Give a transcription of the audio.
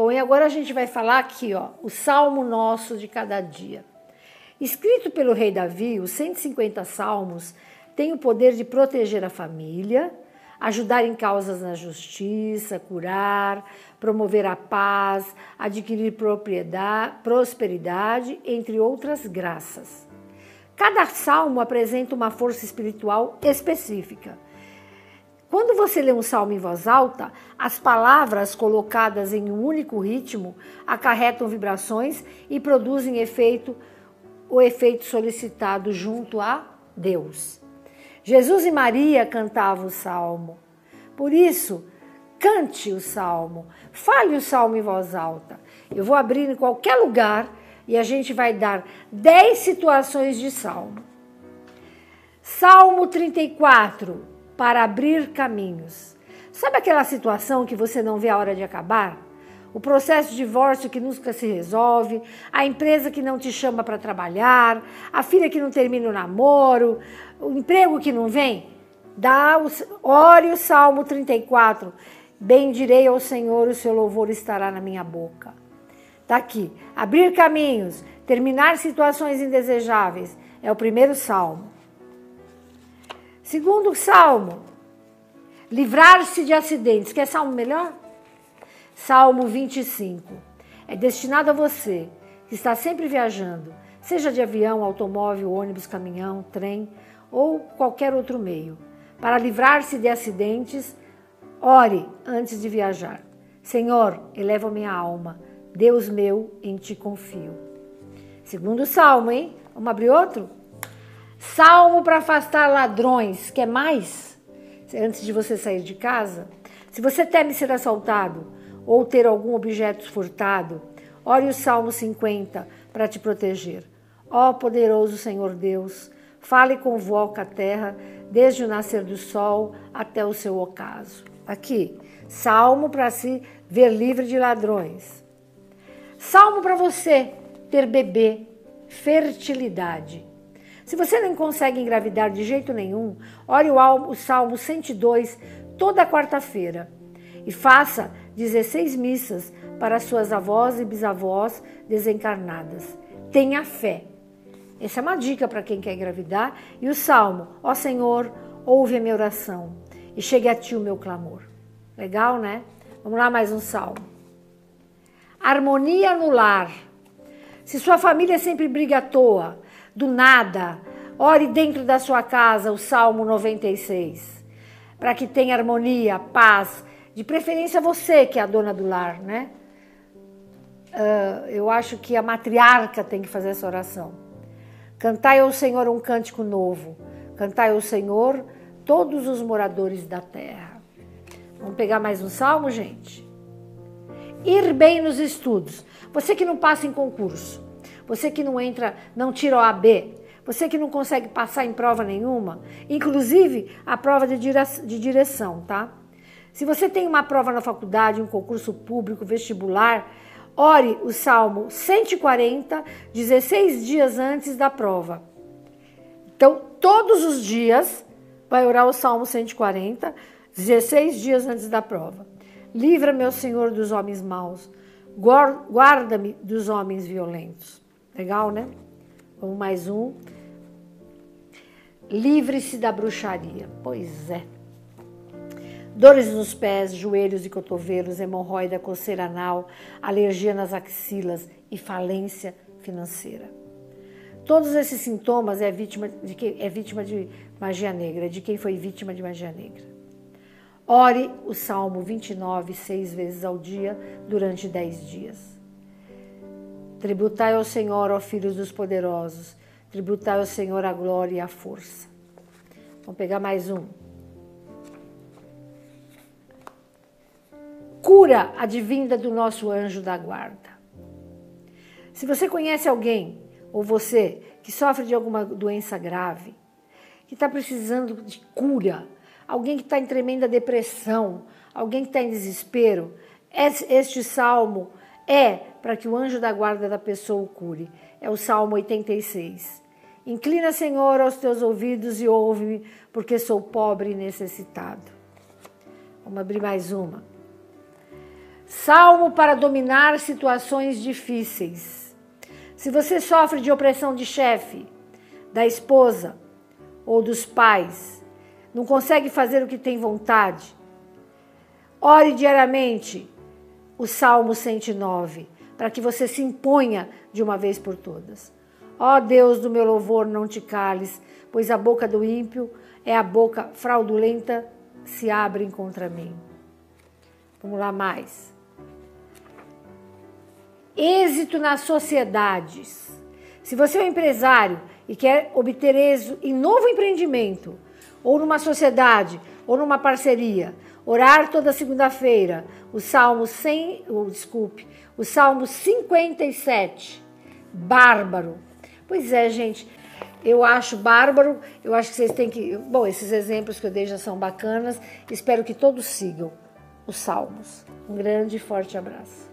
Bom, e agora a gente vai falar aqui, ó, o Salmo nosso de cada dia. Escrito pelo rei Davi, os 150 salmos têm o poder de proteger a família, ajudar em causas na justiça, curar, promover a paz, adquirir propriedade, prosperidade, entre outras graças. Cada salmo apresenta uma força espiritual específica. Quando você lê um salmo em voz alta, as palavras colocadas em um único ritmo acarretam vibrações e produzem efeito, o efeito solicitado junto a Deus. Jesus e Maria cantavam o salmo. Por isso, cante o salmo, fale o salmo em voz alta. Eu vou abrir em qualquer lugar e a gente vai dar 10 situações de salmo. Salmo 34 para abrir caminhos. Sabe aquela situação que você não vê a hora de acabar? O processo de divórcio que nunca se resolve, a empresa que não te chama para trabalhar, a filha que não termina o namoro, o emprego que não vem? Dá o, ore o Salmo 34. Bendirei ao Senhor, o seu louvor estará na minha boca. Está aqui. Abrir caminhos, terminar situações indesejáveis. É o primeiro salmo. Segundo salmo, livrar-se de acidentes. Quer salmo melhor? Salmo 25. É destinado a você que está sempre viajando, seja de avião, automóvel, ônibus, caminhão, trem ou qualquer outro meio. Para livrar-se de acidentes, ore antes de viajar. Senhor, eleva minha alma. Deus meu, em ti confio. Segundo salmo, hein? Vamos abrir outro? Salmo para afastar ladrões. Quer mais? Antes de você sair de casa? Se você teme ser assaltado ou ter algum objeto furtado, ore o Salmo 50 para te proteger. Ó poderoso Senhor Deus, fale e convoca a terra desde o nascer do sol até o seu ocaso. Aqui, salmo para se ver livre de ladrões. Salmo para você ter bebê, fertilidade. Se você não consegue engravidar de jeito nenhum, ore o Salmo 102 toda quarta-feira e faça 16 missas para suas avós e bisavós desencarnadas. Tenha fé. Essa é uma dica para quem quer engravidar. E o salmo: Ó Senhor, ouve a minha oração e chegue a ti o meu clamor. Legal, né? Vamos lá, mais um salmo. Harmonia no lar. Se sua família sempre briga à toa, do nada. Ore dentro da sua casa o Salmo 96, para que tenha harmonia, paz, de preferência você que é a dona do lar, né? Uh, eu acho que a matriarca tem que fazer essa oração. Cantai ao Senhor um cântico novo. Cantai ao Senhor todos os moradores da terra. Vamos pegar mais um salmo, gente? Ir bem nos estudos. Você que não passa em concurso, você que não entra, não tira o AB, você que não consegue passar em prova nenhuma, inclusive a prova de direção, tá? Se você tem uma prova na faculdade, um concurso público, vestibular, ore o Salmo 140, 16 dias antes da prova. Então, todos os dias, vai orar o Salmo 140, 16 dias antes da prova. Livra, meu Senhor, dos homens maus, guarda-me dos homens violentos. Legal, né? Vamos mais um. Livre-se da bruxaria. Pois é. Dores nos pés, joelhos e cotovelos, hemorroida, coceira anal, alergia nas axilas e falência financeira. Todos esses sintomas é vítima de quem é vítima de magia negra, de quem foi vítima de magia negra. Ore o Salmo 29 seis vezes ao dia durante dez dias. Tributai ao Senhor, ó filhos dos poderosos, tributai ao Senhor a glória e a força. Vamos pegar mais um. Cura advinda do nosso anjo da guarda. Se você conhece alguém, ou você, que sofre de alguma doença grave, que está precisando de cura, alguém que está em tremenda depressão, alguém que está em desespero, este salmo é para que o anjo da guarda da pessoa o cure. É o Salmo 86. Inclina, Senhor, aos teus ouvidos e ouve-me, porque sou pobre e necessitado. Vamos abrir mais uma. Salmo para dominar situações difíceis. Se você sofre de opressão de chefe, da esposa ou dos pais, não consegue fazer o que tem vontade, ore diariamente o Salmo 109, para que você se imponha de uma vez por todas. Ó Deus do meu louvor, não te cales, pois a boca do ímpio é a boca fraudulenta se abrem contra mim. Vamos lá mais. Êxito nas sociedades. Se você é um empresário e quer obter êxito em novo empreendimento, ou numa sociedade, ou numa parceria, orar toda segunda-feira, o Salmo 100, oh, desculpe, o Salmo 57, bárbaro. Pois é, gente, eu acho bárbaro, eu acho que vocês têm que. Bom, esses exemplos que eu dei já são bacanas. Espero que todos sigam os Salmos. Um grande e forte abraço.